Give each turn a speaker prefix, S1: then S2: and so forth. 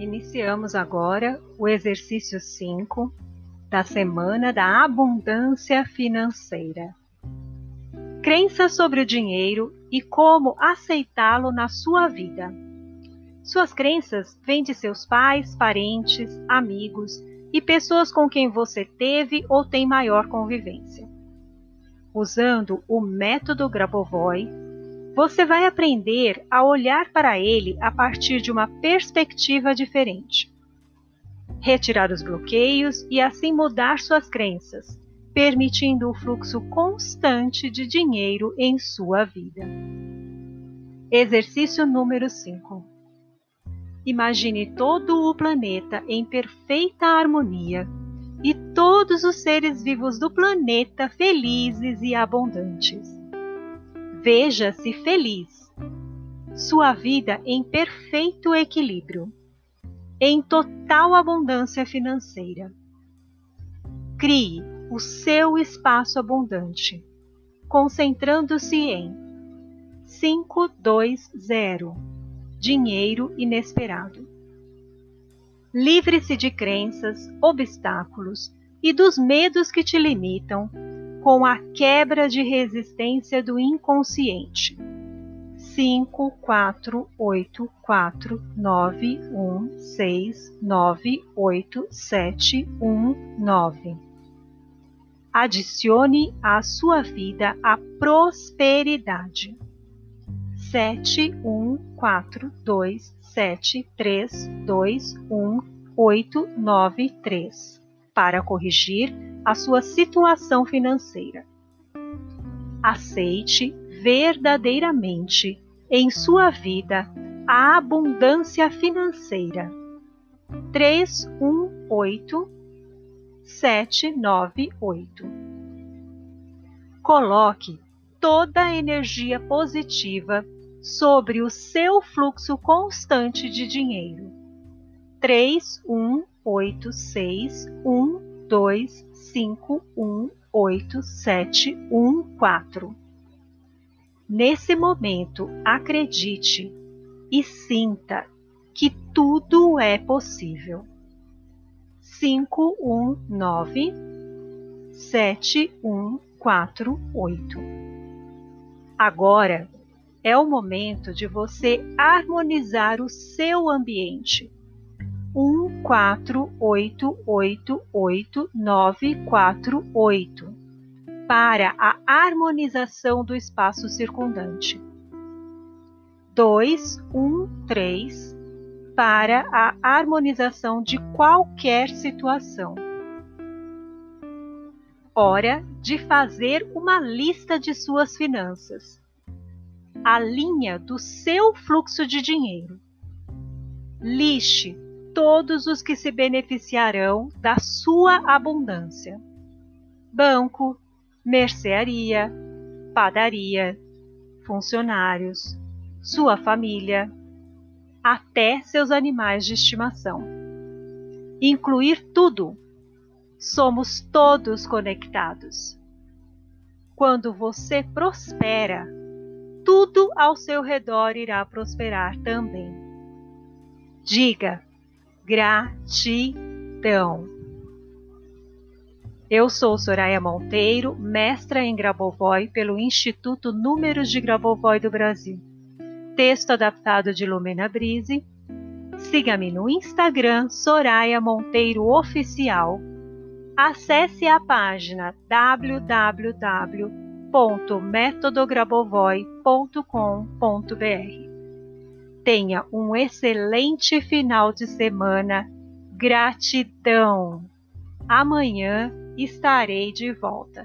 S1: Iniciamos agora o exercício 5 da semana da abundância financeira. Crenças sobre o dinheiro e como aceitá-lo na sua vida. Suas crenças vêm de seus pais, parentes, amigos e pessoas com quem você teve ou tem maior convivência. Usando o método Grabovoi, você vai aprender a olhar para ele a partir de uma perspectiva diferente. Retirar os bloqueios e assim mudar suas crenças, permitindo o fluxo constante de dinheiro em sua vida. Exercício número 5. Imagine todo o planeta em perfeita harmonia e todos os seres vivos do planeta felizes e abundantes. Veja-se feliz. Sua vida em perfeito equilíbrio, em total abundância financeira. Crie o seu espaço abundante, concentrando-se em 520 Dinheiro inesperado. Livre-se de crenças, obstáculos e dos medos que te limitam com a quebra de resistência do inconsciente. 5, 4, 8, 4, 9, 1, 6, 9, 8, 7, 1, 9. Adicione à sua vida a prosperidade. 7, 1, 4, 2, 7, 3, 2, 1, 8, 9, 3. Para corrigir a sua situação financeira. Aceite verdadeiramente em sua vida a abundância financeira. 318 798 Coloque toda a energia positiva sobre o seu fluxo constante de dinheiro. 3186 dois cinco um oito sete um quatro. Nesse momento, acredite e sinta que tudo é possível. Cinco um nove sete um quatro oito. Agora é o momento de você harmonizar o seu ambiente um quatro oito oito oito nove quatro oito para a harmonização do espaço circundante. dois um três para a harmonização de qualquer situação. Hora de fazer uma lista de suas finanças. A linha do seu fluxo de dinheiro. Lixe todos os que se beneficiarão da sua abundância: banco, mercearia, padaria, funcionários, sua família, até seus animais de estimação. Incluir tudo. Somos todos conectados. Quando você prospera, tudo ao seu redor irá prosperar também. Diga: gratidão. Eu sou Soraya Monteiro, mestra em Grabovoi pelo Instituto Números de Grabovoi do Brasil. Texto adaptado de Lumena Brise. Siga-me no Instagram Soraya Monteiro Oficial. Acesse a página www.metodograbovoi.com.br. Tenha um excelente final de semana. Gratidão! Amanhã estarei de volta.